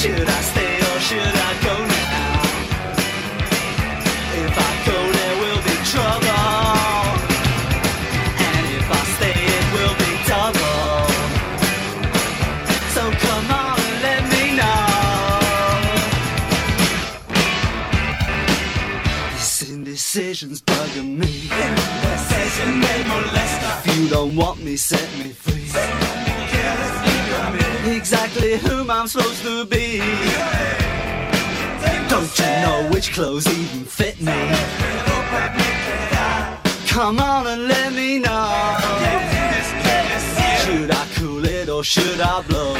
Should I stay or should I go now? If I go, there will be trouble. And if I stay, it will be double. So come on and let me know. Indecision's bugging me. Indecision If you don't want me, set me free. Exactly whom I'm supposed to be. Don't you know which clothes even fit me? Come on and let me know. Should I cool it or should I blow?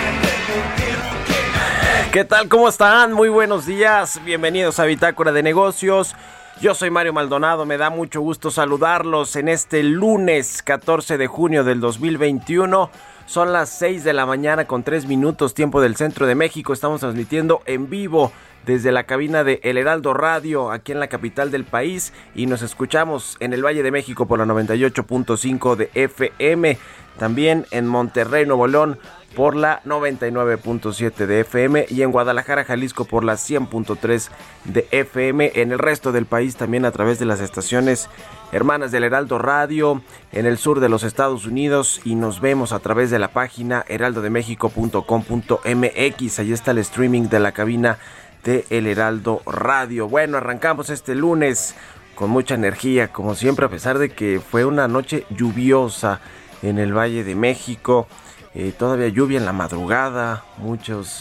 ¿Qué tal? ¿Cómo están? Muy buenos días. Bienvenidos a Bitácora de Negocios. Yo soy Mario Maldonado. Me da mucho gusto saludarlos en este lunes 14 de junio del 2021. Son las 6 de la mañana con 3 minutos tiempo del centro de México. Estamos transmitiendo en vivo desde la cabina de El Heraldo Radio aquí en la capital del país y nos escuchamos en el Valle de México por la 98.5 de FM. También en Monterrey, Nuevo León por la 99.7 de FM y en Guadalajara, Jalisco por la 100.3 de FM. En el resto del país también a través de las estaciones hermanas del Heraldo Radio en el sur de los Estados Unidos y nos vemos a través de la página heraldodemexico.com.mx. Ahí está el streaming de la cabina de El Heraldo Radio. Bueno, arrancamos este lunes con mucha energía, como siempre, a pesar de que fue una noche lluviosa en el Valle de México. Eh, todavía lluvia en la madrugada,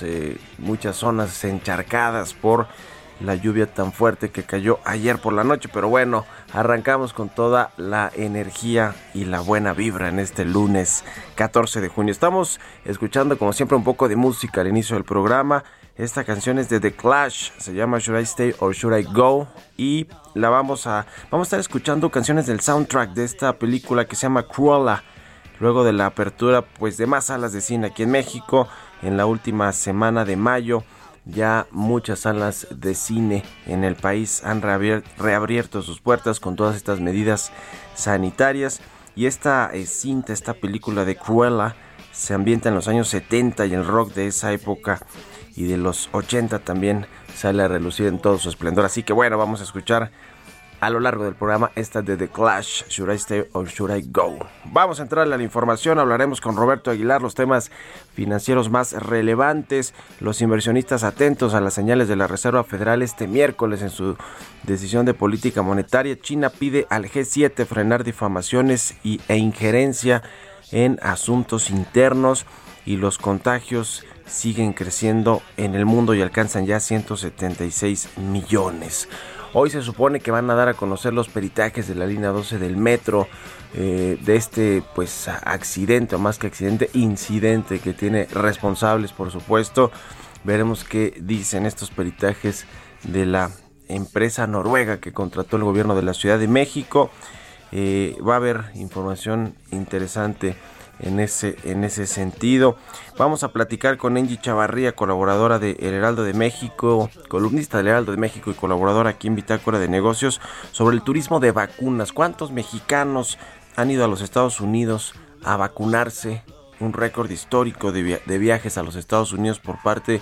eh, muchas zonas encharcadas por la lluvia tan fuerte que cayó ayer por la noche. Pero bueno, arrancamos con toda la energía y la buena vibra en este lunes 14 de junio. Estamos escuchando como siempre un poco de música al inicio del programa. Esta canción es de The Clash, se llama Should I Stay or Should I Go y la vamos a vamos a estar escuchando canciones del soundtrack de esta película que se llama Cruella. Luego de la apertura pues de más salas de cine aquí en México en la última semana de mayo ya muchas salas de cine en el país han reabierto sus puertas con todas estas medidas sanitarias y esta eh, cinta, esta película de Cruella se ambienta en los años 70 y el rock de esa época y de los 80 también sale a relucir en todo su esplendor. Así que bueno, vamos a escuchar a lo largo del programa esta de The Clash, Should I Stay or Should I Go. Vamos a entrar a la información, hablaremos con Roberto Aguilar los temas financieros más relevantes, los inversionistas atentos a las señales de la Reserva Federal este miércoles en su decisión de política monetaria. China pide al G7 frenar difamaciones y, e injerencia en asuntos internos y los contagios siguen creciendo en el mundo y alcanzan ya 176 millones. Hoy se supone que van a dar a conocer los peritajes de la línea 12 del metro, eh, de este pues accidente, o más que accidente, incidente que tiene responsables por supuesto. Veremos qué dicen estos peritajes de la empresa noruega que contrató el gobierno de la Ciudad de México. Eh, va a haber información interesante en ese, en ese sentido. Vamos a platicar con Angie Chavarría, colaboradora de El Heraldo de México, columnista del Heraldo de México y colaboradora aquí en Bitácora de Negocios, sobre el turismo de vacunas. ¿Cuántos mexicanos han ido a los Estados Unidos a vacunarse? Un récord histórico de, de viajes a los Estados Unidos por parte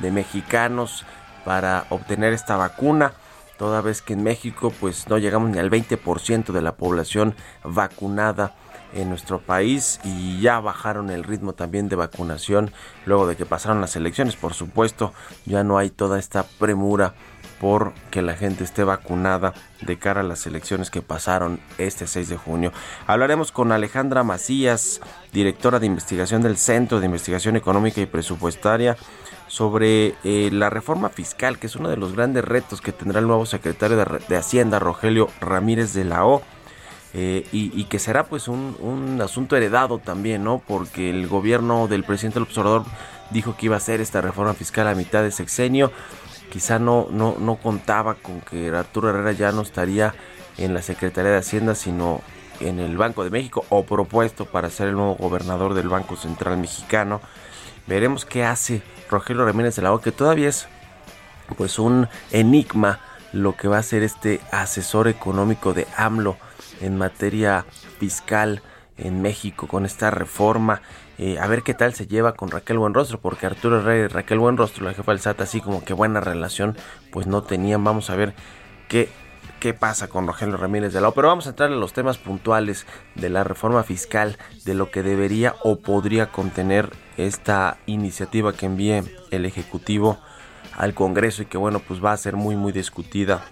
de mexicanos para obtener esta vacuna toda vez que en México pues no llegamos ni al 20% de la población vacunada en nuestro país y ya bajaron el ritmo también de vacunación luego de que pasaron las elecciones. Por supuesto, ya no hay toda esta premura por que la gente esté vacunada de cara a las elecciones que pasaron este 6 de junio. Hablaremos con Alejandra Macías, directora de investigación del Centro de Investigación Económica y Presupuestaria, sobre eh, la reforma fiscal, que es uno de los grandes retos que tendrá el nuevo secretario de, de Hacienda, Rogelio Ramírez de la O. Eh, y, que será pues un, un, asunto heredado también, ¿no? Porque el gobierno del presidente López Obrador dijo que iba a hacer esta reforma fiscal a mitad de sexenio. Quizá no, no, no contaba con que Arturo Herrera ya no estaría en la Secretaría de Hacienda, sino en el Banco de México o propuesto para ser el nuevo gobernador del Banco Central Mexicano. Veremos qué hace Rogelio Ramírez de la O, que todavía es pues un enigma lo que va a ser este asesor económico de AMLO en materia fiscal en México con esta reforma. Eh, a ver qué tal se lleva con Raquel Buenrostro, porque Arturo Herrera y Raquel Buenrostro, la jefa del SAT, así como que buena relación, pues no tenían. Vamos a ver qué, qué pasa con Rogelio Ramírez de la O. Pero vamos a entrar en los temas puntuales de la reforma fiscal, de lo que debería o podría contener esta iniciativa que envíe el Ejecutivo al Congreso y que bueno, pues va a ser muy muy discutida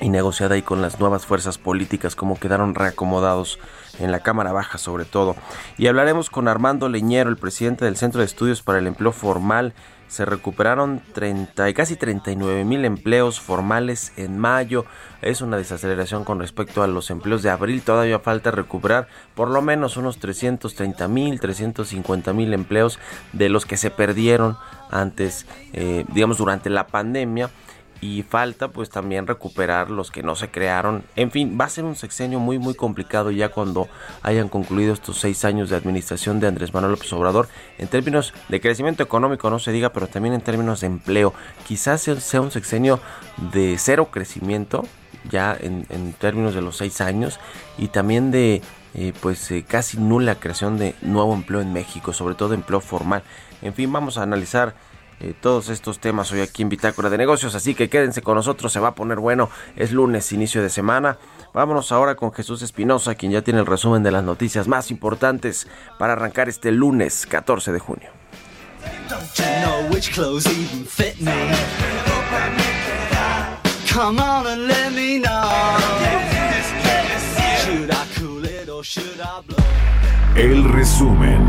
y negociada ahí con las nuevas fuerzas políticas, como quedaron reacomodados en la Cámara Baja sobre todo. Y hablaremos con Armando Leñero, el presidente del Centro de Estudios para el Empleo Formal. Se recuperaron 30, casi 39 mil empleos formales en mayo. Es una desaceleración con respecto a los empleos de abril. Todavía falta recuperar por lo menos unos 330 mil, 350 mil empleos de los que se perdieron antes, eh, digamos, durante la pandemia y falta pues también recuperar los que no se crearon. En fin, va a ser un sexenio muy muy complicado ya cuando hayan concluido estos seis años de administración de Andrés Manuel López Obrador. En términos de crecimiento económico no se diga, pero también en términos de empleo. Quizás sea un sexenio de cero crecimiento ya en, términos de los seis años y también de eh, pues eh, casi nula creación de nuevo empleo en México, sobre todo empleo formal. En fin, vamos a analizar eh, todos estos temas hoy aquí en Bitácora de Negocios, así que quédense con nosotros, se va a poner bueno, es lunes, inicio de semana. Vámonos ahora con Jesús Espinosa, quien ya tiene el resumen de las noticias más importantes para arrancar este lunes 14 de junio. El resumen.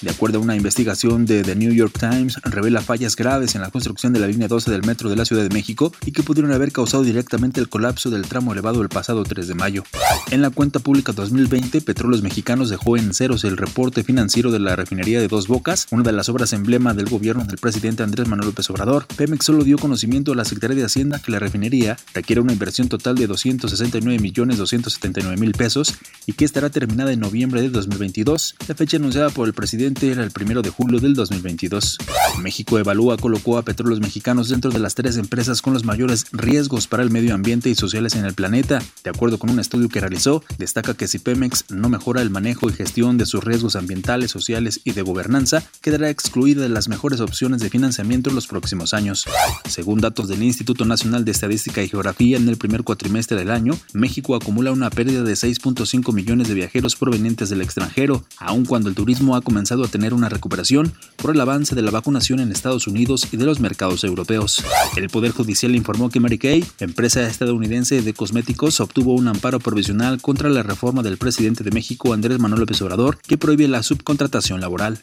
De acuerdo a una investigación de The New York Times, revela fallas graves en la construcción de la línea 12 del metro de la Ciudad de México y que pudieron haber causado directamente el colapso del tramo elevado el pasado 3 de mayo. En la cuenta pública 2020, Petróleos Mexicanos dejó en ceros el reporte financiero de la refinería de Dos Bocas, una de las obras emblema del gobierno del presidente Andrés Manuel López Obrador. Pemex solo dio conocimiento a la Secretaría de Hacienda que la refinería requiere una inversión total de 269 millones 279 mil pesos y que estará terminada en noviembre de 2022. La fecha anunciada por el presidente era el primero de julio del 2022. México Evalúa colocó a Petróleos Mexicanos dentro de las tres empresas con los mayores riesgos para el medio ambiente y sociales en el planeta. De acuerdo con un estudio que realizó, destaca que si Pemex no mejora el manejo y gestión de sus riesgos ambientales, sociales y de gobernanza, quedará excluida de las mejores opciones de financiamiento en los próximos años. Según datos del Instituto Nacional de Estadística y Geografía, en el primer cuatrimestre del año, México acumula una pérdida de 6.5 millones de viajeros provenientes del extranjero, aun cuando el turismo ha comenzado a tener una recuperación por el avance de la vacunación en Estados Unidos y de los mercados europeos. El Poder Judicial informó que Mary Kay, empresa estadounidense de cosméticos, obtuvo un amparo provisional contra la reforma del presidente de México, Andrés Manuel López Obrador, que prohíbe la subcontratación laboral.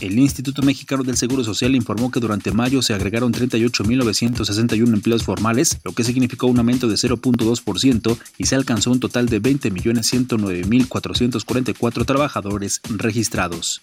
El Instituto Mexicano del Seguro Social informó que durante mayo se agregaron 38.961 empleos formales, lo que significó un aumento de 0.2% y se alcanzó un total de 20.109.444 trabajadores registrados.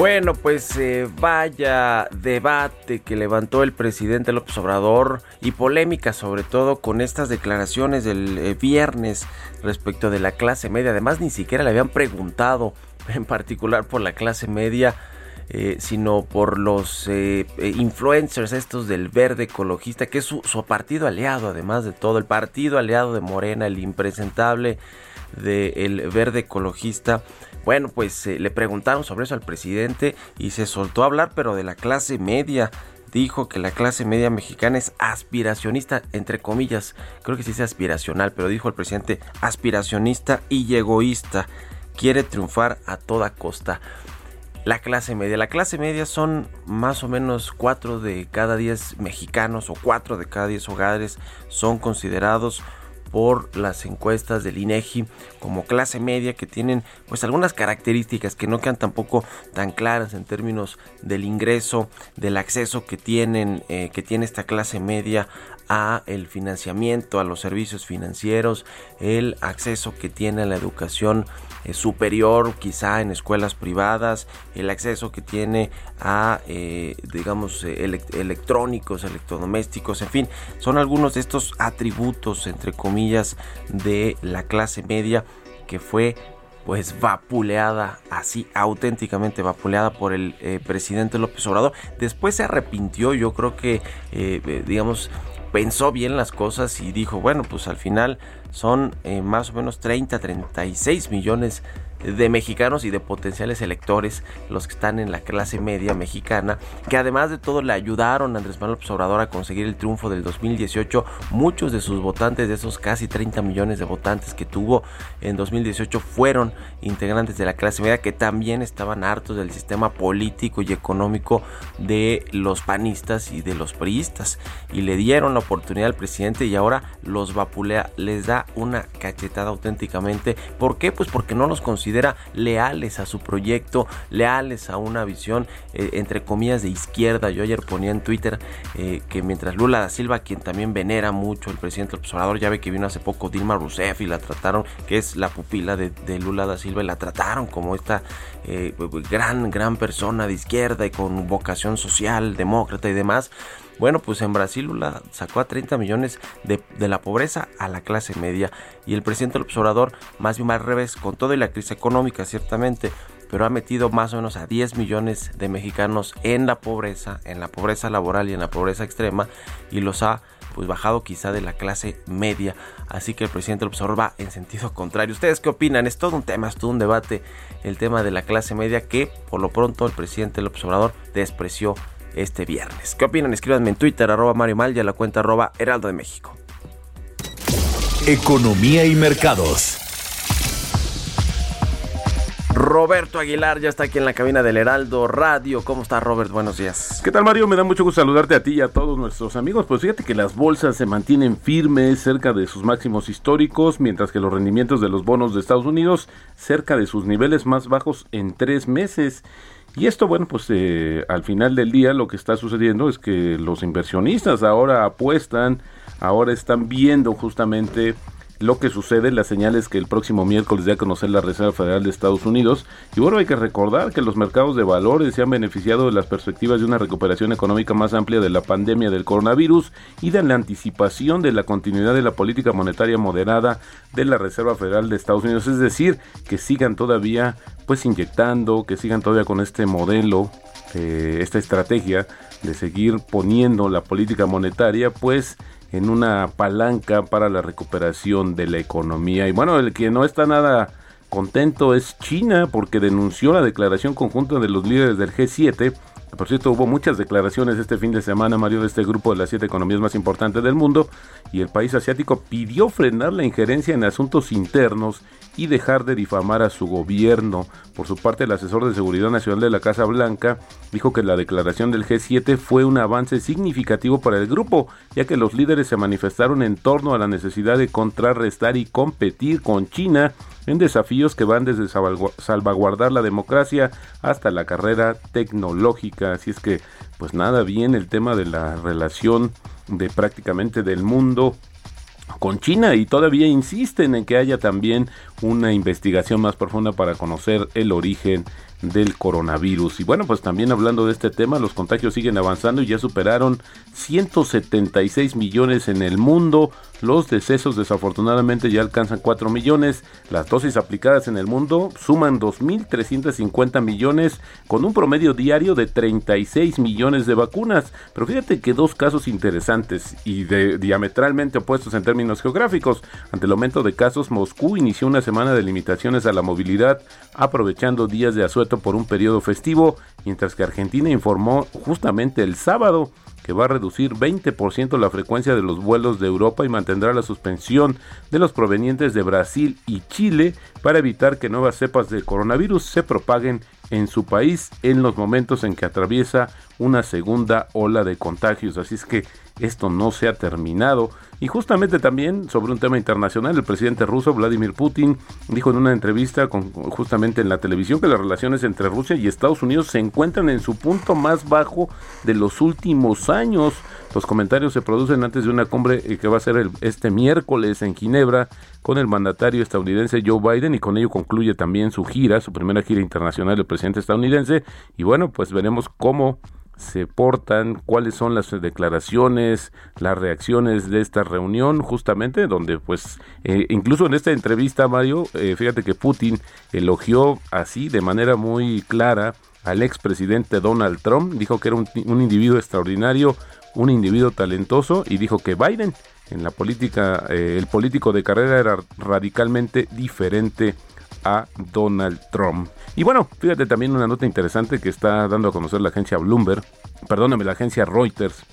Bueno, pues eh, vaya debate que levantó el presidente López Obrador y polémica sobre todo con estas declaraciones del eh, viernes respecto de la clase media. Además, ni siquiera le habían preguntado en particular por la clase media, eh, sino por los eh, influencers estos del verde ecologista, que es su, su, partido aliado, además de todo, el partido aliado de Morena, el impresentable del verde ecologista. Bueno, pues le preguntaron sobre eso al presidente y se soltó a hablar, pero de la clase media. Dijo que la clase media mexicana es aspiracionista, entre comillas, creo que sí es aspiracional, pero dijo el presidente aspiracionista y egoísta, quiere triunfar a toda costa. La clase media, la clase media son más o menos 4 de cada 10 mexicanos o 4 de cada 10 hogares son considerados por las encuestas del INEGI como clase media que tienen pues algunas características que no quedan tampoco tan claras en términos del ingreso, del acceso que tienen eh, que tiene esta clase media a el financiamiento, a los servicios financieros, el acceso que tiene a la educación eh, superior, quizá en escuelas privadas, el acceso que tiene a, eh, digamos, eh, electrónicos, electrodomésticos, en fin, son algunos de estos atributos, entre comillas, de la clase media que fue pues vapuleada, así auténticamente vapuleada por el presidente López Obrador. Después se arrepintió, yo creo que, digamos, pensó bien las cosas y dijo, bueno, pues al final son eh, más o menos 30, 36 millones de mexicanos y de potenciales electores, los que están en la clase media mexicana, que además de todo le ayudaron a Andrés Manuel Obrador a conseguir el triunfo del 2018. Muchos de sus votantes, de esos casi 30 millones de votantes que tuvo en 2018, fueron integrantes de la clase media que también estaban hartos del sistema político y económico de los panistas y de los priistas. Y le dieron la oportunidad al presidente y ahora los vapulea, les da una cachetada auténticamente. ¿Por qué? Pues porque no los considera considera leales a su proyecto, leales a una visión eh, entre comillas de izquierda. Yo ayer ponía en Twitter eh, que mientras Lula da Silva, quien también venera mucho el presidente del observador, ya ve que vino hace poco Dilma Rousseff y la trataron, que es la pupila de, Lula da Silva, y la trataron como esta eh, gran, gran persona de izquierda y con vocación social, demócrata y demás. Bueno, pues en Brasil Lula sacó a 30 millones de, la pobreza a la clase media y el presidente del observador más bien al revés, con toda la crisis económica ciertamente, pero ha metido más o menos a 10 millones de mexicanos en la pobreza, en la pobreza laboral y en la pobreza extrema y los ha pues bajado quizá de la clase media. Así que el presidente del observador va en sentido contrario. ¿Ustedes qué opinan? Es todo un tema, es todo un debate el tema de la clase media que por lo pronto el presidente del observador despreció este viernes. ¿Qué opinan? Escríbanme en Twitter, arroba Mario Mal y a la cuenta arroba Heraldo de México. Economía y mercados. Roberto Aguilar ya está aquí en la cabina del Heraldo Radio. ¿Cómo está Robert? Buenos días. ¿Qué tal Mario? Me da mucho gusto saludarte a ti y a todos nuestros amigos. Pues fíjate que las bolsas se mantienen firmes cerca de sus máximos históricos, mientras que los rendimientos de los bonos de Estados Unidos cerca de sus niveles más bajos en tres meses. Y esto, bueno, pues eh, al final del día lo que está sucediendo es que los inversionistas ahora apuestan, ahora están viendo justamente lo que sucede, las señales que el próximo miércoles dé a conocer la Reserva Federal de Estados Unidos. Y bueno, hay que recordar que los mercados de valores se han beneficiado de las perspectivas de una recuperación económica más amplia de la pandemia del coronavirus y de la anticipación de la continuidad de la política monetaria moderada de la Reserva Federal de Estados Unidos. Es decir, que sigan todavía pues inyectando, que sigan todavía con este modelo, eh, esta estrategia de seguir poniendo la política monetaria pues en una palanca para la recuperación de la economía. Y bueno, el que no está nada contento es China porque denunció la declaración conjunta de los líderes del G7. Por cierto, hubo muchas declaraciones este fin de semana, Mario, de este grupo de las siete economías más importantes del mundo, y el país asiático pidió frenar la injerencia en asuntos internos y dejar de difamar a su gobierno. Por su parte, el asesor de Seguridad Nacional de la Casa Blanca dijo que la declaración del G7 fue un avance significativo para el grupo, ya que los líderes se manifestaron en torno a la necesidad de contrarrestar y competir con China en desafíos que van desde salvaguardar la democracia hasta la carrera tecnológica. Así es que, pues nada bien el tema de la relación de prácticamente del mundo con China y todavía insisten en que haya también una investigación más profunda para conocer el origen del coronavirus. Y bueno, pues también hablando de este tema, los contagios siguen avanzando y ya superaron 176 millones en el mundo. Los decesos desafortunadamente ya alcanzan 4 millones. Las dosis aplicadas en el mundo suman 2.350 millones con un promedio diario de 36 millones de vacunas. Pero fíjate que dos casos interesantes y de, diametralmente opuestos en términos geográficos. Ante el aumento de casos, Moscú inició una semana de limitaciones a la movilidad aprovechando días de asueto por un periodo festivo, mientras que Argentina informó justamente el sábado va a reducir 20% la frecuencia de los vuelos de Europa y mantendrá la suspensión de los provenientes de Brasil y Chile para evitar que nuevas cepas de coronavirus se propaguen en su país en los momentos en que atraviesa una segunda ola de contagios. Así es que esto no se ha terminado. Y justamente también sobre un tema internacional, el presidente ruso Vladimir Putin dijo en una entrevista con, justamente en la televisión que las relaciones entre Rusia y Estados Unidos se encuentran en su punto más bajo de los últimos años. Los comentarios se producen antes de una cumbre eh, que va a ser este miércoles en Ginebra con el mandatario estadounidense Joe Biden y con ello concluye también su gira, su primera gira internacional del presidente estadounidense. Y bueno, pues veremos cómo se portan, cuáles son las declaraciones, las reacciones de esta reunión, justamente donde pues eh, incluso en esta entrevista Mario, eh, fíjate que Putin elogió así de manera muy clara al expresidente Donald Trump, dijo que era un, un individuo extraordinario, un individuo talentoso y dijo que Biden en la política, eh, el político de carrera era radicalmente diferente a Donald Trump. Y bueno, fíjate también una nota interesante que está dando a conocer la agencia Bloomberg, perdóname, la agencia Reuters,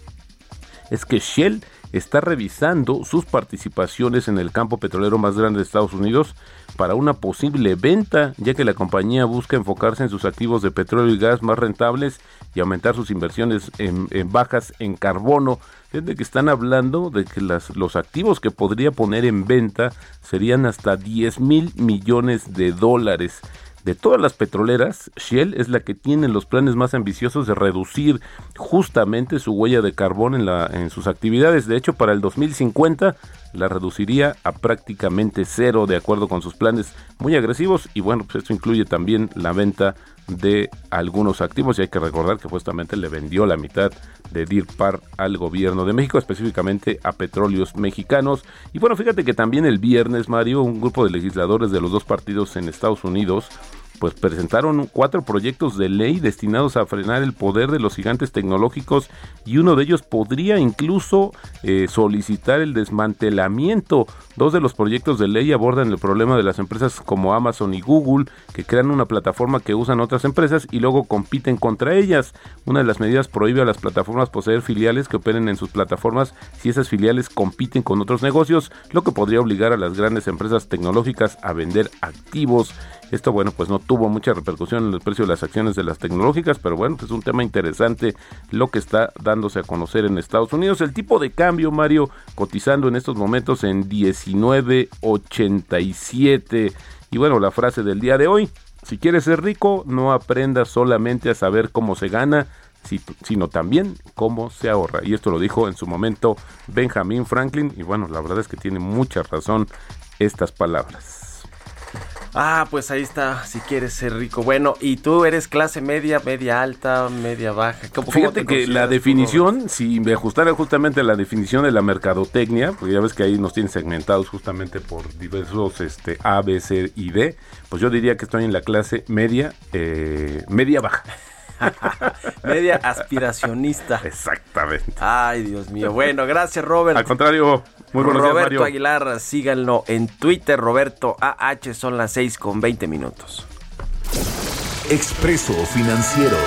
es que Shell está revisando sus participaciones en el campo petrolero más grande de Estados Unidos para una posible venta, ya que la compañía busca enfocarse en sus activos de petróleo y gas más rentables y aumentar sus inversiones en, en bajas en carbono. Desde que están hablando de que los activos que podría poner en venta serían hasta 10 mil millones de dólares. De todas las petroleras, Shell es la que tiene los planes más ambiciosos de reducir justamente su huella de carbón en sus actividades. De hecho, para el 2050 la reduciría a prácticamente cero de acuerdo con sus planes muy agresivos y bueno, pues esto incluye también la venta de algunos activos y hay que recordar que justamente le vendió la mitad de DIRPAR al gobierno de México, específicamente a petróleos mexicanos. Y bueno, fíjate que también el viernes, Mario, un grupo de legisladores de los dos partidos en Estados Unidos pues presentaron cuatro proyectos de ley destinados a frenar el poder de los gigantes tecnológicos y uno de ellos podría incluso eh, solicitar el desmantelamiento. Dos de los proyectos de ley abordan el problema de las empresas como Amazon y Google que crean una plataforma que usan otras empresas y luego compiten contra ellas. Una de las medidas prohíbe a las plataformas poseer filiales que operen en sus plataformas si esas filiales compiten con otros negocios, lo que podría obligar a las grandes empresas tecnológicas a vender activos. Esto, bueno, pues no tuvo mucha repercusión en el precio de las acciones de las tecnológicas, pero bueno, pues es un tema interesante lo que está dándose a conocer en Estados Unidos. El tipo de cambio, Mario, cotizando en estos momentos en 19.87. Y bueno, la frase del día de hoy, si quieres ser rico, no aprendas solamente a saber cómo se gana, sino también cómo se ahorra. Y esto lo dijo en su momento Benjamin Franklin. Y bueno, la verdad es que tiene mucha razón estas palabras. Ah, pues ahí está, si quieres ser rico. Bueno, ¿y tú eres clase media, media alta, media baja? ¿Cómo, Fíjate cómo que la tú, definición, si me ajustara justamente a la definición de la mercadotecnia, porque ya ves que ahí nos tienen segmentados justamente por diversos este, A, B, C y D, pues yo diría que estoy en la clase media, eh, media baja. media aspiracionista. Exactamente. Ay, Dios mío. Bueno, gracias, Robert. Al contrario, muy buenos días, Roberto Mario. Aguilar, síganlo en Twitter, Roberto AH, son las 6 con 20 minutos. Expreso Financiero.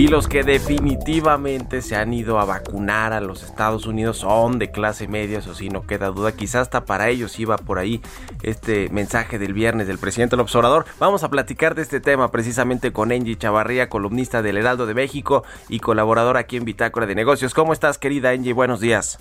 Y los que definitivamente se han ido a vacunar a los Estados Unidos son de clase media, eso sí, no queda duda. Quizás hasta para ellos iba por ahí este mensaje del viernes del presidente López Obrador. Vamos a platicar de este tema precisamente con Angie Chavarría, columnista del Heraldo de México y colaboradora aquí en Bitácora de Negocios. ¿Cómo estás, querida Angie? Buenos días.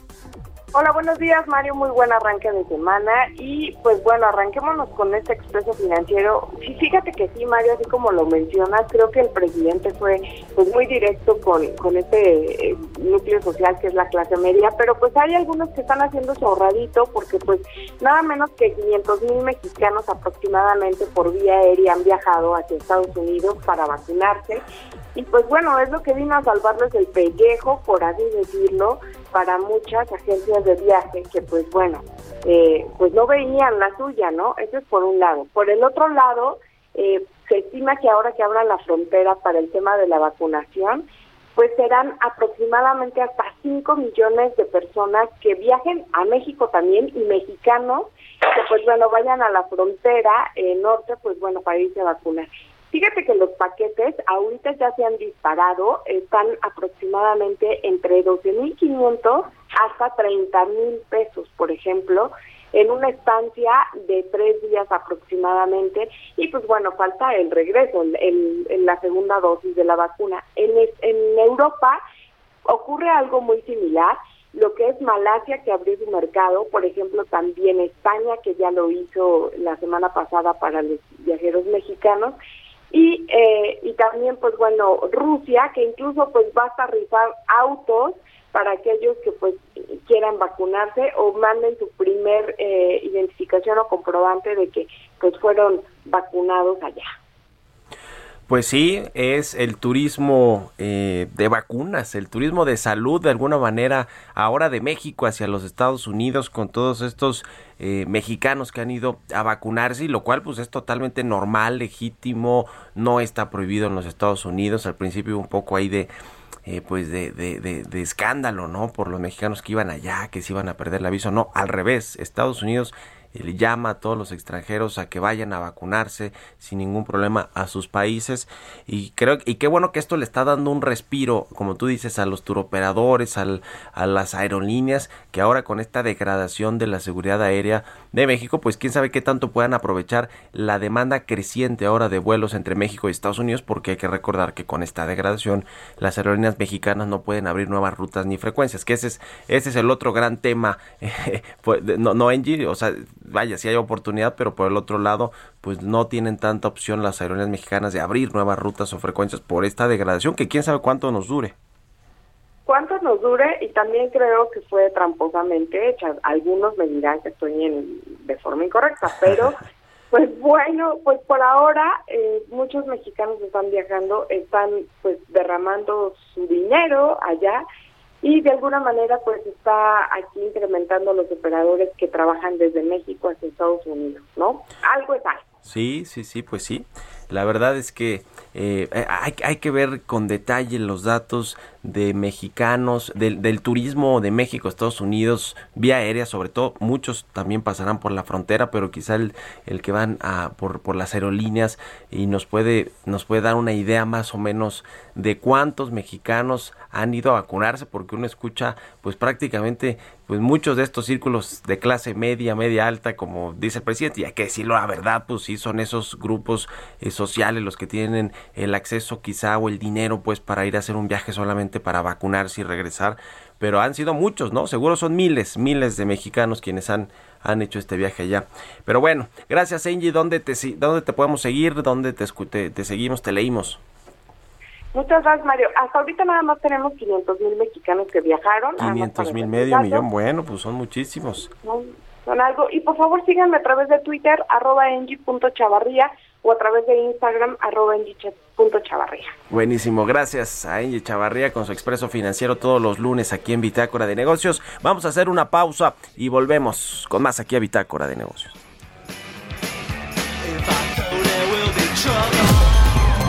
Hola, buenos días Mario, muy buen arranque de semana. Y pues bueno, arranquémonos con este expreso financiero. Sí, fíjate que sí Mario, así como lo mencionas, creo que el presidente fue pues muy directo con, con este eh, núcleo social que es la clase media, pero pues hay algunos que están haciendo su ahorradito porque pues nada menos que 500 mil mexicanos aproximadamente por vía aérea han viajado hacia Estados Unidos para vacunarse. Y pues bueno, es lo que vino a salvarles el pellejo, por así decirlo, para muchas agencias de viaje que pues bueno, eh, pues no veían la suya, ¿no? Eso es por un lado. Por el otro lado, eh, se estima que ahora que abran la frontera para el tema de la vacunación, pues serán aproximadamente hasta 5 millones de personas que viajen a México también y mexicanos que pues bueno vayan a la frontera eh, norte pues bueno para irse a vacunar. Fíjate que los paquetes ahorita ya se han disparado, están aproximadamente entre 12.500 hasta 30.000 pesos, por ejemplo, en una estancia de tres días aproximadamente. Y pues bueno, falta el regreso, el, la segunda dosis de la vacuna. En, en Europa ocurre algo muy similar lo que es Malasia que abrió su mercado, por ejemplo también España que ya lo hizo la semana pasada para los viajeros mexicanos y eh, y también pues bueno Rusia que incluso pues va a rifar autos para aquellos que pues quieran vacunarse o manden su primer eh, identificación o comprobante de que pues fueron vacunados allá. Pues sí, es el turismo eh, de vacunas, el turismo de salud de alguna manera ahora de México hacia los Estados Unidos con todos estos eh, mexicanos que han ido a vacunarse, lo cual pues es totalmente normal, legítimo, no está prohibido en los Estados Unidos. Al principio un poco ahí de eh, pues de, de, de, de, escándalo, ¿no? Por los mexicanos que iban allá, que se iban a perder la visa. No, al revés, Estados Unidos le llama a todos los extranjeros a que vayan a vacunarse sin ningún problema a sus países. Y creo y qué bueno que esto le está dando un respiro como tú dices a los turoperadores al, a las aerolíneas que ahora con esta degradación de la seguridad aérea de México pues quién sabe qué tanto puedan aprovechar la demanda creciente ahora de vuelos entre México y Estados Unidos porque hay que recordar que con esta degradación las aerolíneas mexicanas no pueden abrir nuevas rutas ni frecuencias que ese es ese es el otro gran tema pues, no no Angie o sea vaya, sí hay oportunidad, pero por el otro lado, pues no tienen tanta opción las aerolíneas mexicanas de abrir nuevas rutas o frecuencias por esta degradación que quién sabe cuánto nos dure. Cuánto nos dure y también creo que fue tramposamente hecha. Algunos me dirán que estoy en, de forma incorrecta, pero pues bueno, pues por ahora eh, muchos mexicanos están viajando, están pues derramando su dinero allá y de alguna manera pues está aquí incrementando los operadores que trabajan desde México hacia Estados Unidos, ¿no? Algo es algo. Sí, sí, sí, pues sí. La verdad es que eh, hay, hay, que ver con detalle los datos de mexicanos, del, del, turismo de México, Estados Unidos, vía aérea sobre todo. Muchos también pasarán por la frontera, pero quizá el, el que van a, por, por las aerolíneas y nos puede, nos puede dar una idea más o menos de cuántos mexicanos han ido a vacunarse, porque uno escucha pues prácticamente pues muchos de estos círculos de clase media, media alta, como dice el presidente, y hay que decirlo la verdad, pues sí son esos grupos eh, sociales los que tienen el acceso quizá o el dinero pues para ir a hacer un viaje solamente para vacunarse y regresar, pero han sido muchos, ¿no? Seguro son miles, miles de mexicanos quienes han han hecho este viaje allá. Pero bueno, gracias Angie, ¿dónde te, dónde te podemos seguir? ¿Dónde te, te, te seguimos? ¿Te leímos? Muchas gracias, Mario. Hasta ahorita nada más tenemos 500 mil mexicanos que viajaron. 500 mil, medio millón. Bueno, pues son muchísimos. Son, son, algo. Y por favor síganme a través de Twitter, arroba engie.chavarría o a través de Instagram, arroba engie.chavarría. Buenísimo. Gracias a Engie Chavarría con su expreso financiero todos los lunes aquí en Bitácora de Negocios. Vamos a hacer una pausa y volvemos con más aquí a Bitácora de Negocios.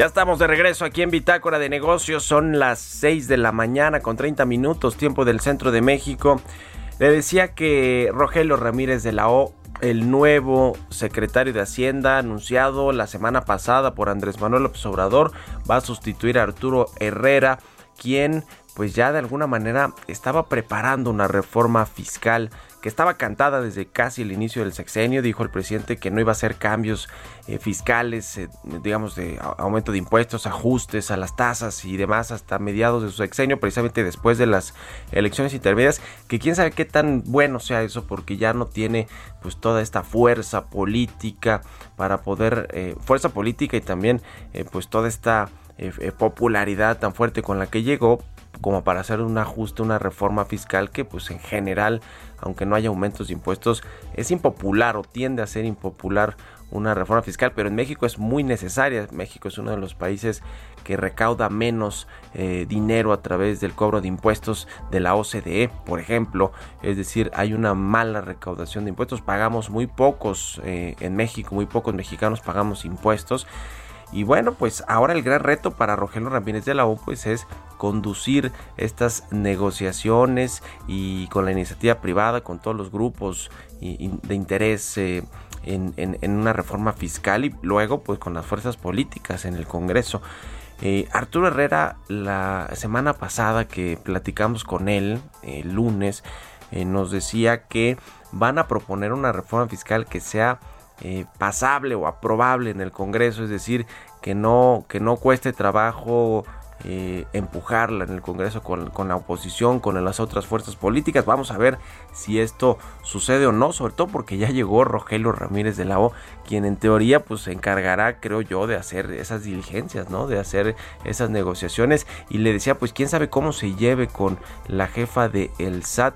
Ya estamos de regreso aquí en Bitácora de Negocios. Son las 6 de la mañana con 30 minutos, tiempo del centro de México. Le decía que Rogelio Ramírez de la O, el nuevo secretario de Hacienda, anunciado la semana pasada por Andrés Manuel López Obrador, va a sustituir a Arturo Herrera, quien pues ya de alguna manera estaba preparando una reforma fiscal que estaba cantada desde casi el inicio del sexenio. Dijo el presidente que no iba a hacer cambios eh, fiscales, eh, digamos, de aumento de impuestos, ajustes a las tasas y demás hasta mediados de su sexenio, precisamente después de las elecciones intermedias. Que quién sabe qué tan bueno sea eso, porque ya no tiene pues toda esta fuerza política para poder, eh, fuerza política y también pues toda esta popularidad tan fuerte con la que llegó como para hacer un ajuste, una reforma fiscal que pues en general, aunque no haya aumentos de impuestos, es impopular o tiende a ser impopular una reforma fiscal, pero en México es muy necesaria. México es uno de los países que recauda menos eh, dinero a través del cobro de impuestos de la OCDE, por ejemplo. Es decir, hay una mala recaudación de impuestos. Pagamos muy pocos eh, en México, muy pocos mexicanos pagamos impuestos. Y bueno, pues ahora el gran reto para Rogelio Ramírez de la O pues es conducir estas negociaciones y con la iniciativa privada, con todos los grupos de interés eh, en, una reforma fiscal y luego pues con las fuerzas políticas en el Congreso. Eh, Arturo Herrera la semana pasada que platicamos con él el lunes eh, nos decía que van a proponer una reforma fiscal que sea eh, pasable o aprobable en el Congreso, es decir, que no, que no cueste trabajo eh, empujarla en el Congreso con, la oposición, con las otras fuerzas políticas. Vamos a ver si esto sucede o no, sobre todo porque ya llegó Rogelio Ramírez de la O, quien en teoría pues se encargará, creo yo, de hacer esas diligencias, ¿no? De hacer esas negociaciones. Y le decía, pues quién sabe cómo se lleve con la jefa de el SAT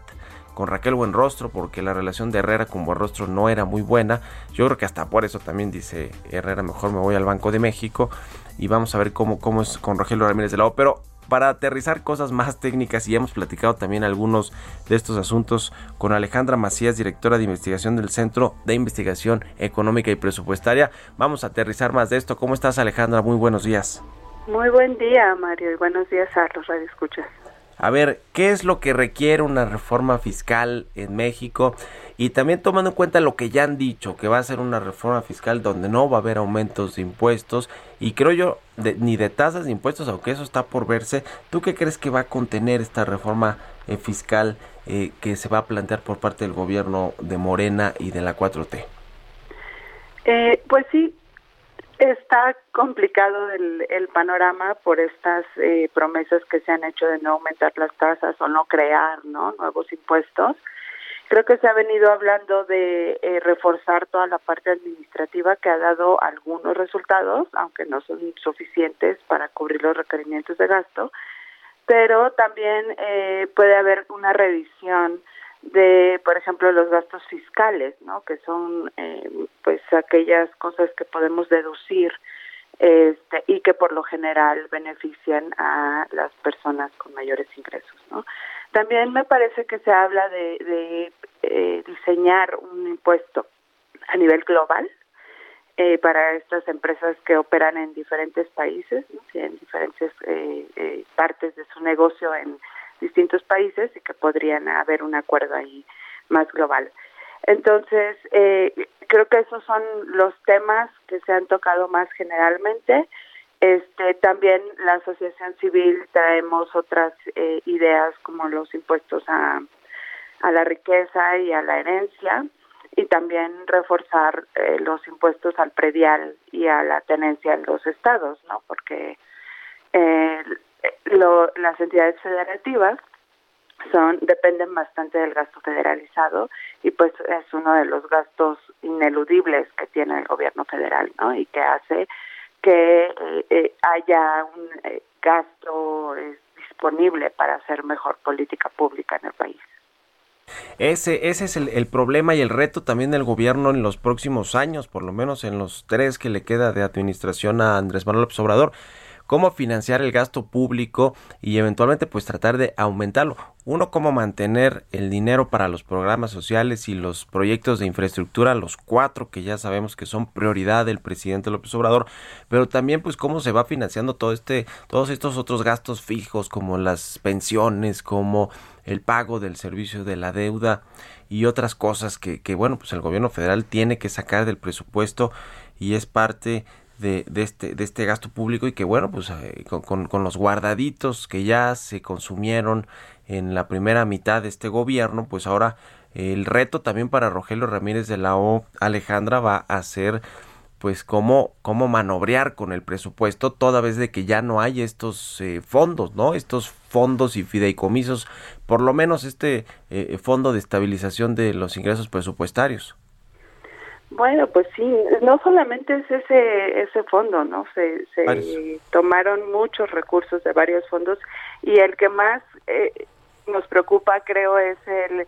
con Raquel Buenrostro porque la relación de Herrera con Buenrostro no era muy buena. Yo creo que hasta por eso también dice Herrera, mejor me voy al Banco de México y vamos a ver cómo, cómo es con Rogelio Ramírez de la O. Pero para aterrizar cosas más técnicas y hemos platicado también algunos de estos asuntos con Alejandra Macías, directora de investigación del Centro de Investigación Económica y Presupuestaria. Vamos a aterrizar más de esto. ¿Cómo estás Alejandra? Muy buenos días. Muy buen día Mario y buenos días a los radioescuchas. A ver, ¿qué es lo que requiere una reforma fiscal en México? Y también tomando en cuenta lo que ya han dicho, que va a ser una reforma fiscal donde no va a haber aumentos de impuestos y creo yo ni de tasas de impuestos, aunque eso está por verse. ¿Tú qué crees que va a contener esta reforma eh, fiscal eh, que se va a plantear por parte del gobierno de Morena y de la 4T? Eh, pues sí, Está complicado el, el panorama por estas eh, promesas que se han hecho de no aumentar las tasas o no crear ¿no? nuevos impuestos. Creo que se ha venido hablando de eh, reforzar toda la parte administrativa que ha dado algunos resultados, aunque no son suficientes para cubrir los requerimientos de gasto, pero también eh, puede haber una revisión de, por ejemplo, los gastos fiscales, ¿no? Que son, eh, pues, aquellas cosas que podemos deducir este, y que por lo general benefician a las personas con mayores ingresos, ¿no? También me parece que se habla de, de eh, diseñar un impuesto a nivel global eh, para estas empresas que operan en diferentes países, en diferentes eh, eh, partes de su negocio en distintos países y que podrían haber un acuerdo ahí más global. Entonces, eh, creo que esos son los temas que se han tocado más generalmente. Este, también la asociación civil traemos otras eh, ideas como los impuestos a, a la riqueza y a la herencia y también reforzar eh, los impuestos al predial y a la tenencia en los estados, ¿no? Porque eh, lo, las entidades federativas son dependen bastante del gasto federalizado y pues es uno de los gastos ineludibles que tiene el gobierno federal no y que hace que eh, eh, haya un eh, gasto disponible para hacer mejor política pública en el país. Ese, ese es el, el, problema y el reto también del gobierno en los próximos años, por lo menos en los tres que le queda de administración a Andrés Manuel López Obrador cómo financiar el gasto público y eventualmente pues tratar de aumentarlo. Uno, cómo mantener el dinero para los programas sociales y los proyectos de infraestructura, los cuatro que ya sabemos que son prioridad del presidente López Obrador, pero también pues cómo se va financiando todo este, todos estos otros gastos fijos como las pensiones, como el pago del servicio de la deuda y otras cosas que, que bueno, pues el gobierno federal tiene que sacar del presupuesto y es parte de, de, este, de este gasto público y que bueno, pues eh, con, con, los guardaditos que ya se consumieron en la primera mitad de este gobierno, pues ahora el reto también para Rogelio Ramírez de la O Alejandra va a ser pues cómo, cómo manobrear con el presupuesto toda vez de que ya no hay estos eh, fondos, ¿no? Estos fondos y fideicomisos, por lo menos este eh, fondo de estabilización de los ingresos presupuestarios. Bueno, pues sí, no solamente es ese ese fondo, ¿no? Se, se tomaron muchos recursos de varios fondos y el que más eh, nos preocupa, creo, es el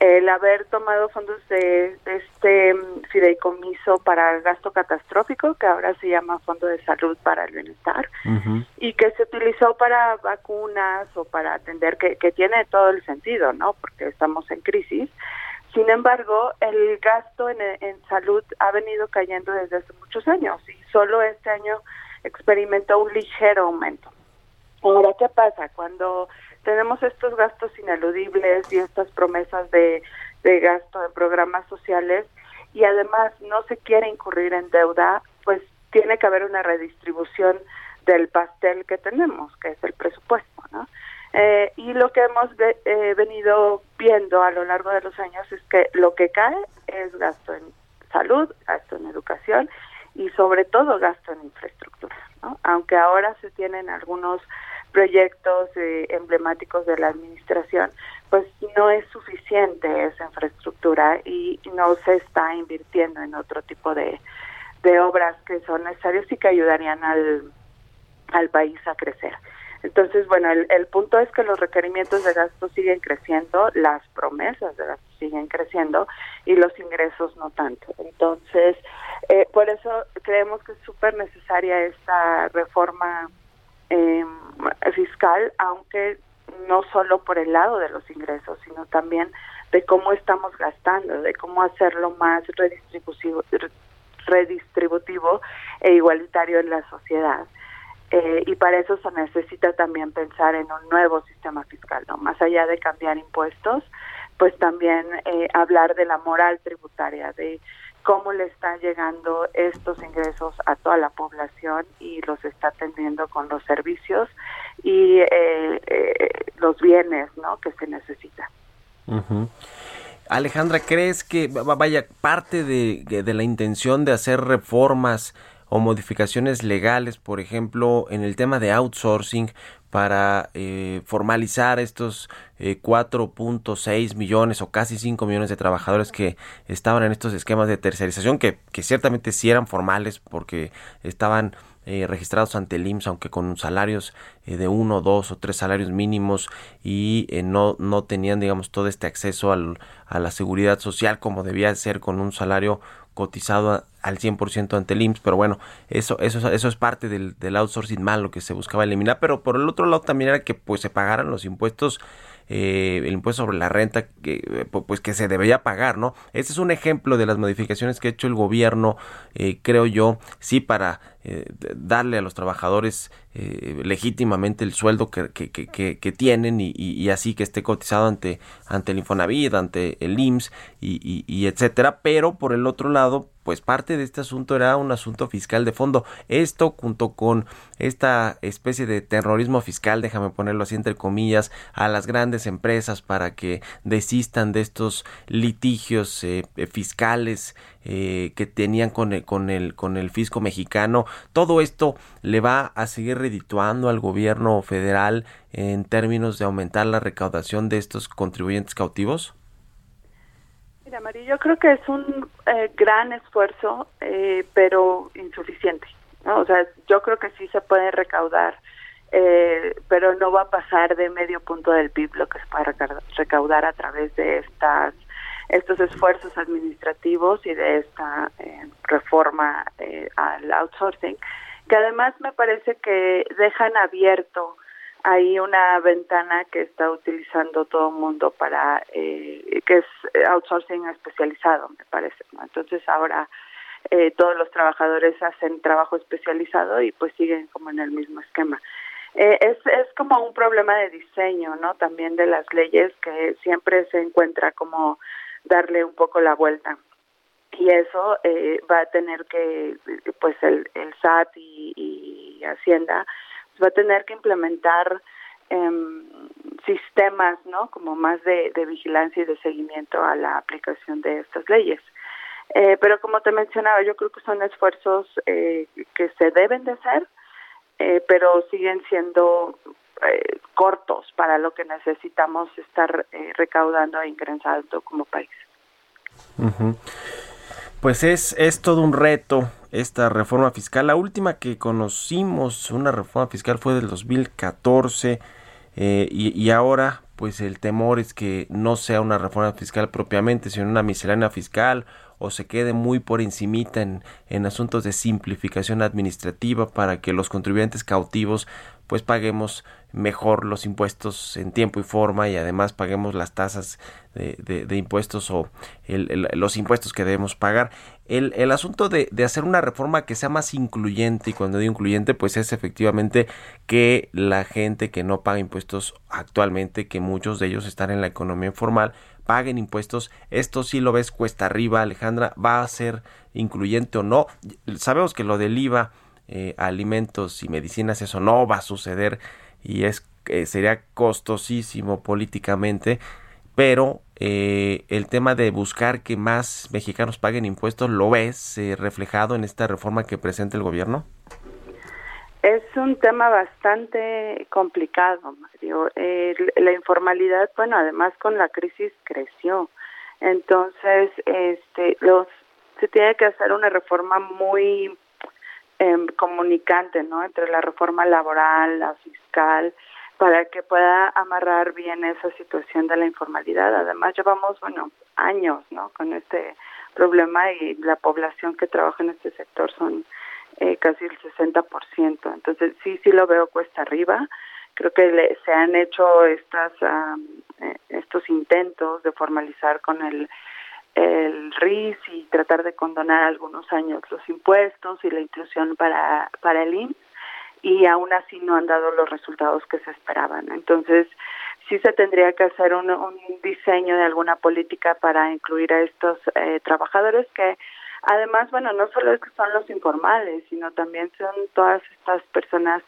el haber tomado fondos de, este mm, fideicomiso para gasto catastrófico, que ahora se llama Fondo de Salud para el Bienestar, y que se utilizó para vacunas o para atender, que, que tiene todo el sentido, ¿no? Porque estamos en crisis, sin embargo, el gasto en, salud ha venido cayendo desde hace muchos años y solo este año experimentó un ligero aumento. Ahora, ¿qué pasa? Cuando tenemos estos gastos ineludibles y estas promesas de, de gasto en programas sociales y además no se quiere incurrir en deuda, pues tiene que haber una redistribución del pastel que tenemos, que es el presupuesto, ¿no? Eh, y lo que hemos eh, venido viendo a lo largo de los años es que lo que cae es gasto en salud, gasto en educación y sobre todo gasto en infraestructura. Aunque ahora se tienen algunos proyectos eh, emblemáticos de la administración, pues no es suficiente esa infraestructura y no se está invirtiendo en otro tipo de, obras que son necesarias y que ayudarían al país a crecer. Entonces, bueno, el, el, punto es que los requerimientos de gasto siguen creciendo, las promesas de gasto siguen creciendo y los ingresos no tanto. Entonces, eh, por eso creemos que es súper necesaria esta reforma eh, fiscal, aunque no solo por el lado de los ingresos, sino también de cómo estamos gastando, de cómo hacerlo más redistributivo, redistributivo e igualitario en la sociedad. Eh, y para eso se necesita también pensar en un nuevo sistema fiscal, ¿no? Más allá de cambiar impuestos, pues también eh, hablar de la moral tributaria, de cómo le están llegando estos ingresos a toda la población y los está atendiendo con los servicios y eh, los bienes, ¿no? Que se necesitan. Alejandra, ¿crees que vaya parte de, de la intención de hacer reformas o modificaciones legales, por ejemplo, en el tema de outsourcing para eh, formalizar estos 4.6 eh, millones o casi 5 millones de trabajadores que estaban en estos esquemas de tercerización, que, que ciertamente sí eran formales porque estaban eh, registrados ante el IMSS, aunque con salarios de uno, dos o tres salarios mínimos y no, no tenían, digamos, todo este acceso al, a la seguridad social como debía ser con un salario cotizado al 100% ante el IMSS, pero bueno, eso, eso, eso es parte del, del outsourcing malo que se buscaba eliminar, pero por el otro lado también era que pues se pagaran los impuestos eh, el impuesto sobre la renta que eh, pues que se debería pagar no este es un ejemplo de las modificaciones que ha hecho el gobierno eh, creo yo sí para darle a los trabajadores legítimamente el sueldo que, que, que, que tienen y, y, así que esté cotizado ante ante el Infonavit ante el IMSS y, y etcétera pero por el otro lado pues parte de este asunto era un asunto fiscal de fondo. Esto junto con esta especie de terrorismo fiscal, déjame ponerlo así entre comillas, a las grandes empresas para que desistan de estos litigios eh, fiscales eh, que tenían con el, con, el, con el fisco mexicano. Todo esto le va a seguir redituando al gobierno federal en términos de aumentar la recaudación de estos contribuyentes cautivos. Mira, María, yo creo que es un eh, gran esfuerzo, eh, pero insuficiente. O sea, yo creo que sí se puede recaudar, eh, pero no va a pasar de medio punto del PIB lo que es para recaudar a través de estas estos esfuerzos administrativos y de esta reforma al outsourcing. que además me parece que dejan abierto ahí una ventana que está utilizando todo el mundo para, eh, que es outsourcing especializado, me parece. Entonces ahora eh, todos los trabajadores hacen trabajo especializado y pues siguen como en el mismo esquema. Eh, es, es como un problema de diseño, ¿no? También de las leyes que siempre se encuentra como darle un poco la vuelta. Y eso eh, va a tener que, pues el, el SAT y, Hacienda, va a tener que implementar em, sistemas, ¿no? Como más de, vigilancia y de seguimiento a la aplicación de estas leyes. Eh, pero como te mencionaba, yo creo que son esfuerzos eh, que se deben de hacer, eh, pero siguen siendo eh, cortos para lo que necesitamos estar recaudando e ingresando como país. Ujú. Pues es, es todo un reto esta reforma fiscal. La última que conocimos, una reforma fiscal, fue del 2014 eh, y, y ahora pues el temor es que no sea una reforma fiscal propiamente, sino una miscelánea fiscal o se quede muy por encimita en, en asuntos de simplificación administrativa para que los contribuyentes cautivos pues paguemos mejor los impuestos en tiempo y forma y además paguemos las tasas de, impuestos o el- los impuestos que debemos pagar. El, el asunto de, de hacer una reforma que sea más incluyente, y cuando digo incluyente, pues es efectivamente que la gente que no paga impuestos actualmente, que muchos de ellos están en la economía informal, paguen impuestos. Esto sí lo ves cuesta arriba, Alejandra, va a ser incluyente o no. Sabemos que lo del IVA, eh, alimentos y medicinas, eso no va a suceder y es eh, sería costosísimo políticamente, pero eh, el tema de buscar que más mexicanos paguen impuestos, ¿lo ves eh, reflejado en esta reforma que presenta el gobierno? Es un tema bastante complicado, Mario. El- la informalidad, bueno, además con la crisis creció. Entonces, este, los se tiene que hacer una reforma muy em, comunicante, ¿no? Entre la reforma laboral, la fiscal, para que pueda amarrar bien esa situación de la informalidad. Además, llevamos, bueno, años, ¿no? Con este problema y la población que trabaja en este sector son eh, casi el 60%. Entonces, sí, sí lo veo cuesta arriba. Creo que le- se han hecho estas eh, estos intentos de formalizar con el el RIS y tratar de condonar algunos años los impuestos y la inclusión para para el IMSS y aún así no han dado los resultados que se esperaban. Entonces, sí se tendría que hacer un, un diseño de alguna política para incluir a estos eh, trabajadores que además, bueno, no solo es que son los informales, sino también son todas estas personas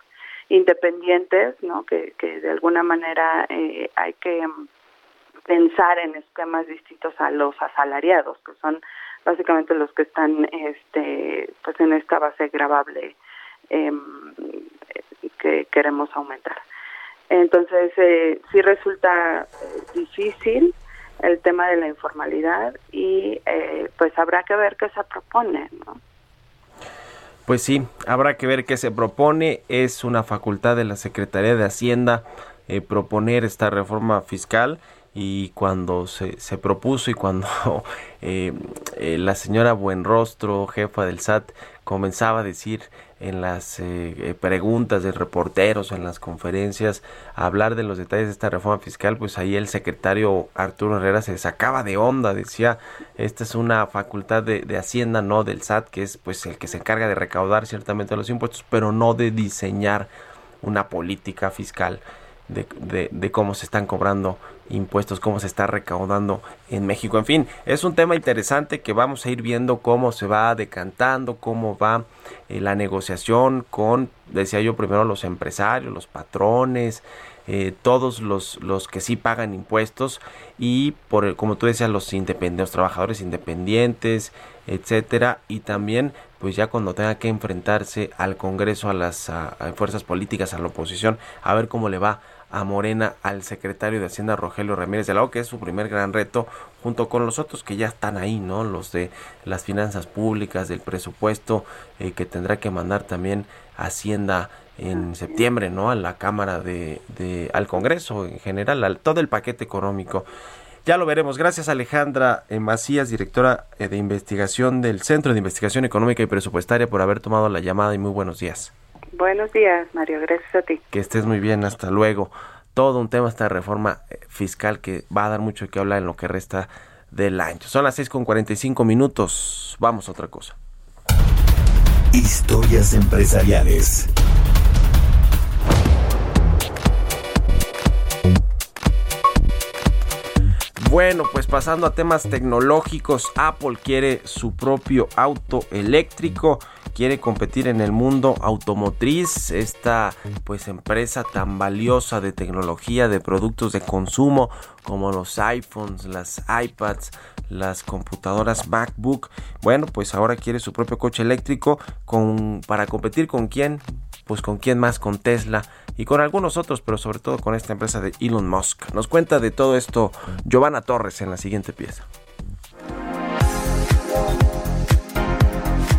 independientes, ¿no? Que, que de alguna manera eh, hay que mm, pensar en esquemas distintos a los asalariados, que son básicamente los que están este pues en esta base gravable em, que queremos aumentar. Entonces, eh, sí resulta eh, difícil el tema de la informalidad y eh, pues habrá que ver qué se propone, ¿no? Pues sí, habrá que ver qué se propone. Es una facultad de la Secretaría de Hacienda eh, proponer esta reforma fiscal y cuando se, se propuso y cuando eh, eh, la señora Buenrostro, jefa del SAT, comenzaba a decir en las eh, eh, preguntas de reporteros, en las conferencias, a hablar de los detalles de esta reforma fiscal, pues ahí el secretario Arturo Herrera se sacaba de onda, decía, esta es una facultad de, de Hacienda, no del SAT, que es pues el que se encarga de recaudar ciertamente los impuestos, pero no de diseñar una política fiscal de, de, de, cómo se están cobrando impuestos, cómo se está recaudando en México. En fin, es un tema interesante que vamos a ir viendo cómo se va decantando, cómo va eh, la negociación con, decía yo primero, los empresarios, los patrones, eh, todos los, los que sí pagan impuestos y por como tú decías los independientes, los trabajadores independientes, etcétera, y también pues ya cuando tenga que enfrentarse al Congreso, a las fuerzas políticas, a la oposición, a ver cómo le va a Morena al secretario de Hacienda Rogelio Ramírez de la O, que es su primer gran reto, junto con los otros que ya están ahí, ¿no? Los de las finanzas públicas, del presupuesto, eh, que tendrá que mandar también Hacienda en septiembre, ¿no? A la Cámara de, de al Congreso en general, al todo el paquete económico. ya lo veremos. Gracias Alejandra eh, Macías, directora eh, de investigación del Centro de Investigación Económica y Presupuestaria, por haber tomado la llamada y muy buenos días. Buenos días, Mario. Gracias a ti. Que estés muy bien. Hasta luego. Todo un tema esta reforma eh, fiscal que va a dar mucho que hablar en lo que resta del año. Son las 6 con 45 minutos. Vamos a otra cosa. Historias empresariales. Bueno, pues pasando a temas tecnológicos, Apple quiere su propio auto eléctrico, quiere competir en el mundo automotriz, esta pues empresa tan valiosa de tecnología, de productos de consumo como los iPhones, las iPads, las computadoras MacBook. Bueno, pues ahora quiere su propio coche eléctrico con para competir con quién? Pues con quién más con Tesla y con algunos otros, pero sobre todo con esta empresa de Elon Musk. Nos cuenta de todo esto Giovanna Torres en la siguiente pieza.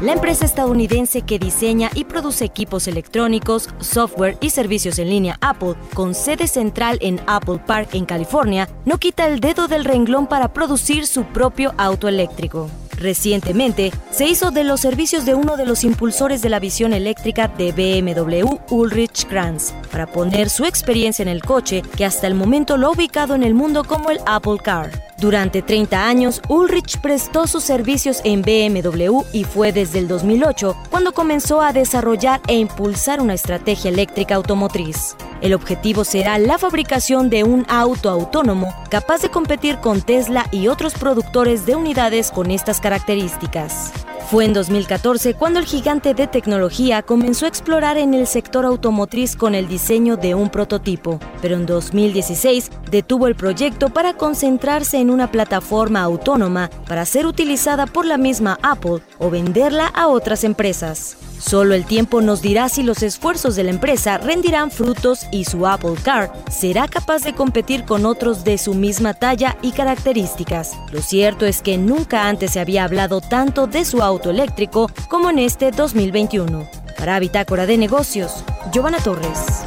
La empresa estadounidense que diseña y produce equipos electrónicos, software y servicios en línea Apple, con sede central en Apple Park en California, no quita el dedo del renglón para producir su propio auto eléctrico. Recientemente, se hizo de los servicios de uno de los impulsores de la visión eléctrica de BMW, Ulrich Kranz, para poner su experiencia en el coche, que hasta el momento lo ha ubicado en el mundo como el Apple Car. Durante 30 años, Ulrich prestó sus servicios en BMW y fue desde el 2008 cuando comenzó a desarrollar e impulsar una estrategia eléctrica automotriz. El objetivo será la fabricación de un auto autónomo capaz de competir con Tesla y otros productores de unidades con estas características. Fue en 2014 cuando el gigante de tecnología comenzó a explorar en el sector automotriz con el diseño de un prototipo, pero en 2016 detuvo el proyecto para concentrarse en una plataforma autónoma para ser utilizada por la misma Apple o venderla a otras empresas. Solo el tiempo nos dirá si los esfuerzos de la empresa rendirán frutos y su Apple Car será capaz de competir con otros de su misma talla y características. Lo cierto es que nunca antes se había hablado tanto de su auto eléctrico como en este 2021. Para Bitácora de Negocios, Giovanna Torres.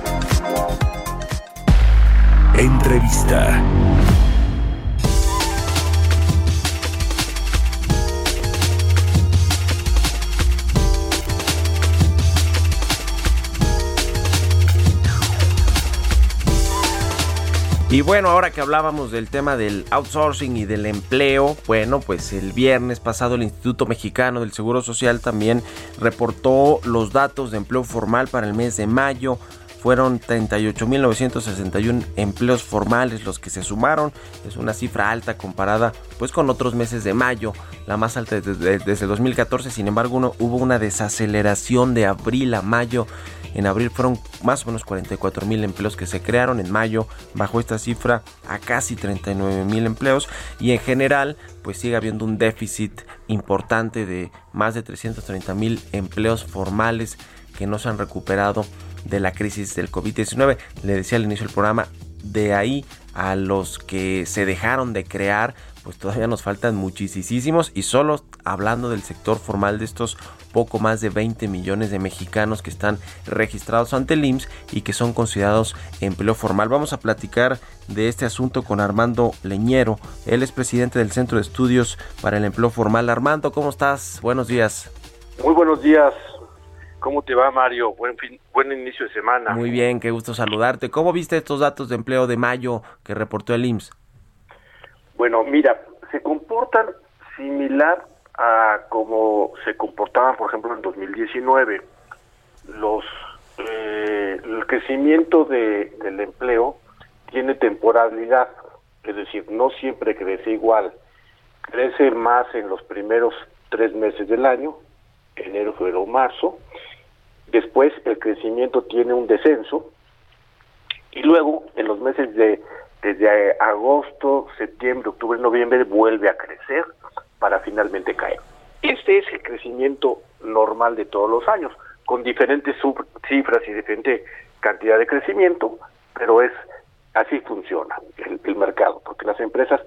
Entrevista. Y bueno, ahora que hablábamos del tema del outsourcing y del empleo, bueno, pues el viernes pasado el Instituto Mexicano del Seguro Social también reportó los datos de empleo formal para el mes de mayo. Fueron 38.961 empleos formales los que se sumaron. Es una cifra alta comparada pues con otros meses de mayo, la más alta desde, desde 2014. Sin embargo, uno, hubo una desaceleración de abril a mayo. En abril fueron más o menos 44 mil empleos que se crearon. En mayo bajó esta cifra a casi 39 mil empleos. Y en general, pues sigue habiendo un déficit importante de más de 330 mil empleos formales que no se han recuperado de la crisis del COVID-19. Le decía al inicio del programa, de ahí a los que se dejaron de crear, pues todavía nos faltan muchísimos y solo hablando del sector formal de estos poco más de 20 millones de mexicanos que están registrados ante el IMSS y que son considerados empleo formal. Vamos a platicar de este asunto con Armando Leñero. Él es presidente del Centro de Estudios para el Empleo Formal. Armando, ¿cómo estás? Buenos días. Muy buenos días. ¿Cómo te va, Mario? Buen fin, buen inicio de semana. Muy bien, qué gusto saludarte. ¿Cómo viste estos datos de empleo de mayo que reportó el IMSS? Bueno, mira, se comportan similar a como se comportaban, por ejemplo, en 2019. Los eh, el crecimiento de, del empleo tiene temporalidad, es decir, no siempre crece igual. Crece más en los primeros tres meses del año, enero, febrero, marzo. Después el crecimiento tiene un descenso y luego en los meses de desde agosto, septiembre, octubre, noviembre vuelve a crecer para finalmente caer. Este es el crecimiento normal de todos los años, con diferentes cifras y diferente cantidad de crecimiento, pero es así funciona el, mercado, porque las empresas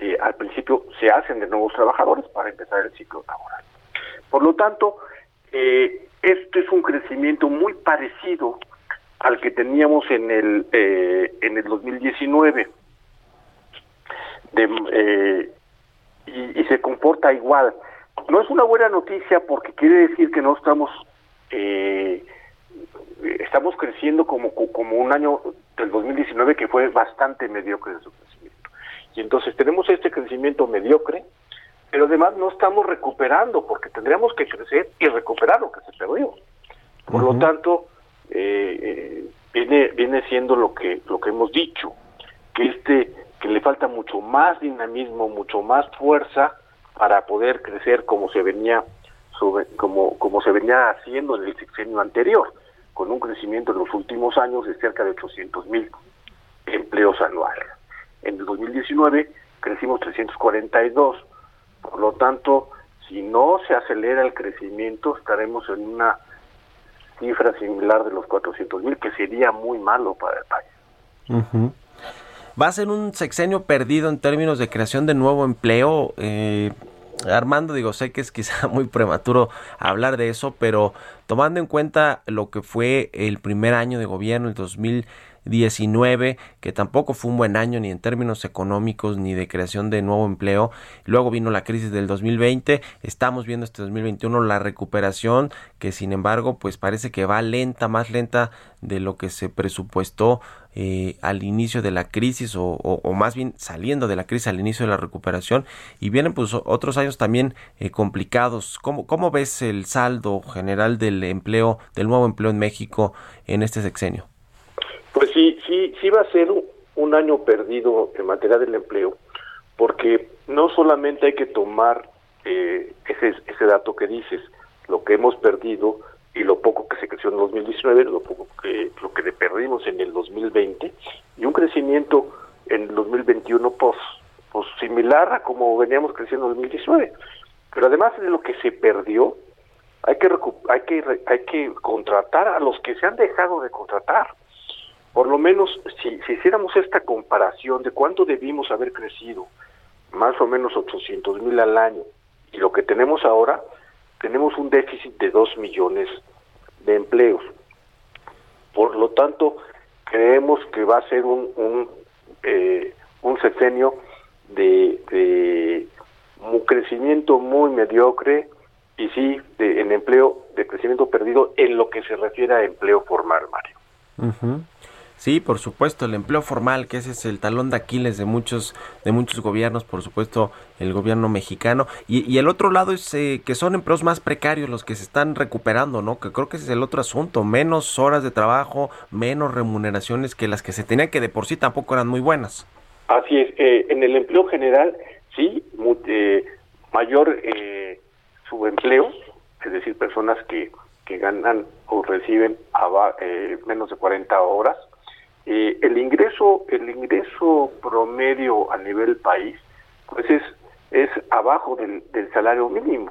eh, al principio se hacen de nuevos trabajadores para empezar el ciclo laboral. Por lo tanto, eh, esto es un crecimiento muy parecido al que teníamos en el eh, en el 2019. de, eh, y, y se comporta igual. No es una buena noticia porque quiere decir que no estamos eh, estamos creciendo como como un año del 2019 que fue bastante mediocre en su crecimiento. Y entonces tenemos este crecimiento mediocre, pero además no estamos recuperando porque tendríamos que crecer y recuperar lo que se perdió. Por lo tanto, eh, eh, viene viene siendo lo que lo que hemos dicho, que este que le falta mucho más dinamismo, mucho más fuerza para poder crecer como se venía como como se venía haciendo en el sexenio anterior, con un crecimiento en los últimos años de cerca de 800 mil empleos anuales. En el 2019 crecimos 342, por lo tanto, si no se acelera el crecimiento, estaremos en una cifra similar de los 400 mil, que sería muy malo para el país. ¿Va a ser un sexenio perdido en términos de creación de nuevo empleo? Eh, Armando, digo, sé que es quizá muy prematuro hablar de eso, pero tomando en cuenta lo que fue el primer año de gobierno, el 2019, que tampoco fue un buen año ni en términos económicos ni de creación de nuevo empleo, luego vino la crisis del 2020, estamos viendo este 2021 la recuperación, que sin embargo, pues parece que va lenta, más lenta de lo que se presupuestó eh, al inicio de la crisis o, más bien saliendo de la crisis al inicio de la recuperación y vienen pues otros años también eh, complicados. ¿Cómo, ¿Cómo ves el saldo general del empleo, del nuevo empleo en México en este sexenio? Pues sí, sí, sí va a ser un, año perdido en materia del empleo, porque no solamente hay que tomar eh, ese, ese dato que dices, lo que hemos perdido y lo poco que se creció en 2019, lo poco que lo que perdimos en el 2020 y un crecimiento en el 2021 pues, pues similar a como veníamos creciendo en 2019. Pero además de lo que se perdió, hay que hay que hay que contratar a los que se han dejado de contratar. Por lo menos si, si hiciéramos esta comparación de cuánto debimos haber crecido, más o menos 800 mil al año, y lo que tenemos ahora, tenemos un déficit de 2 millones de empleos. Por lo tanto, creemos que va a ser un, un, eh, un sexenio de, de un crecimiento muy mediocre y sí, de, en empleo, de crecimiento perdido en lo que se refiere a empleo formal, Mario. Ujú. Sí, por supuesto, el empleo formal, que ese es el talón de Aquiles de muchos, de muchos gobiernos, por supuesto, el gobierno mexicano. Y, el otro lado es eh, que son empleos más precarios los que se están recuperando, ¿no? Que creo que ese es el otro asunto, menos horas de trabajo, menos remuneraciones que las que se tenían, que de por sí tampoco eran muy buenas. Así es, eh, en el empleo general, sí, eh, mayor eh, subempleo, es decir, personas que, que ganan o reciben aba- eh, menos de 40 horas. Eh, el ingreso el ingreso promedio a nivel país pues es es abajo del, del salario mínimo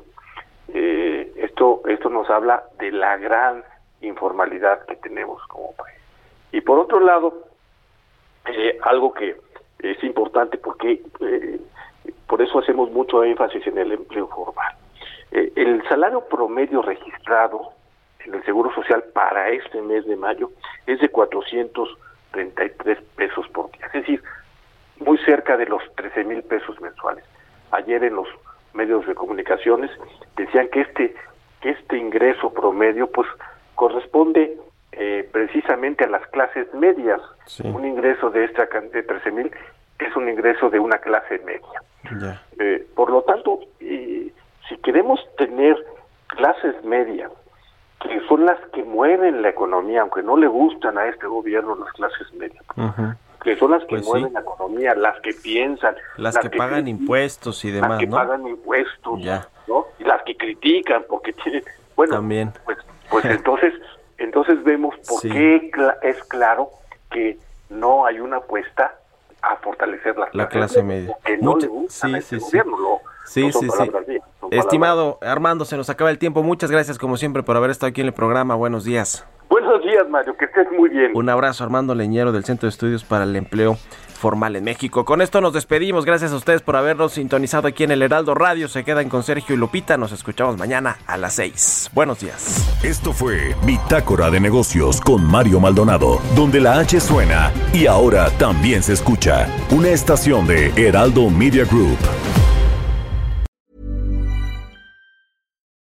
Eh, esto esto nos habla de la gran informalidad que tenemos como país y por otro lado eh, algo que es importante porque eh, por eso hacemos mucho énfasis en el empleo formal. El salario promedio registrado en el Seguro Social para este mes de mayo es de 433 pesos por día, es decir, muy cerca de los 13 mil pesos mensuales. Ayer en los medios de comunicaciones decían que este que este ingreso promedio pues corresponde eh, precisamente a las clases medias. Un ingreso de esta de 13 mil es un ingreso de una clase media. Eh, por lo tanto, y si queremos tener clases medias, que son las que mueven la economía, aunque no le gustan a este gobierno las clases medias, que son las que Pues sí. mueven la economía, las que piensan, Las que pagan impuestos y las demás, que ¿no? pagan impuestos, Ya. ¿no? Y las que critican porque tienen, bueno, También. pues, pues entonces, entonces vemos por Sí. qué es claro que no hay una apuesta a fortalecer las La clases clase media. porque no Mucha- le gustan sí, a este gobierno, lo- Sí, no sí, sí. mías, palabras- Estimado Armando, se nos acaba el tiempo. Muchas gracias como siempre por haber estado aquí en el programa. Buenos días. Buenos días, Mario, que estés muy bien. Un abrazo, Armando Leñero del Centro de Estudios para el Empleo formal en México. Con esto nos despedimos. Gracias a ustedes por habernos sintonizado aquí en el Heraldo Radio. Se quedan con Sergio y Lupita. Nos escuchamos mañana a las 6. Buenos días. Esto fue Bitácora de Negocios con Mario Maldonado, donde la H suena y ahora también se escucha. Una estación de Heraldo Media Group.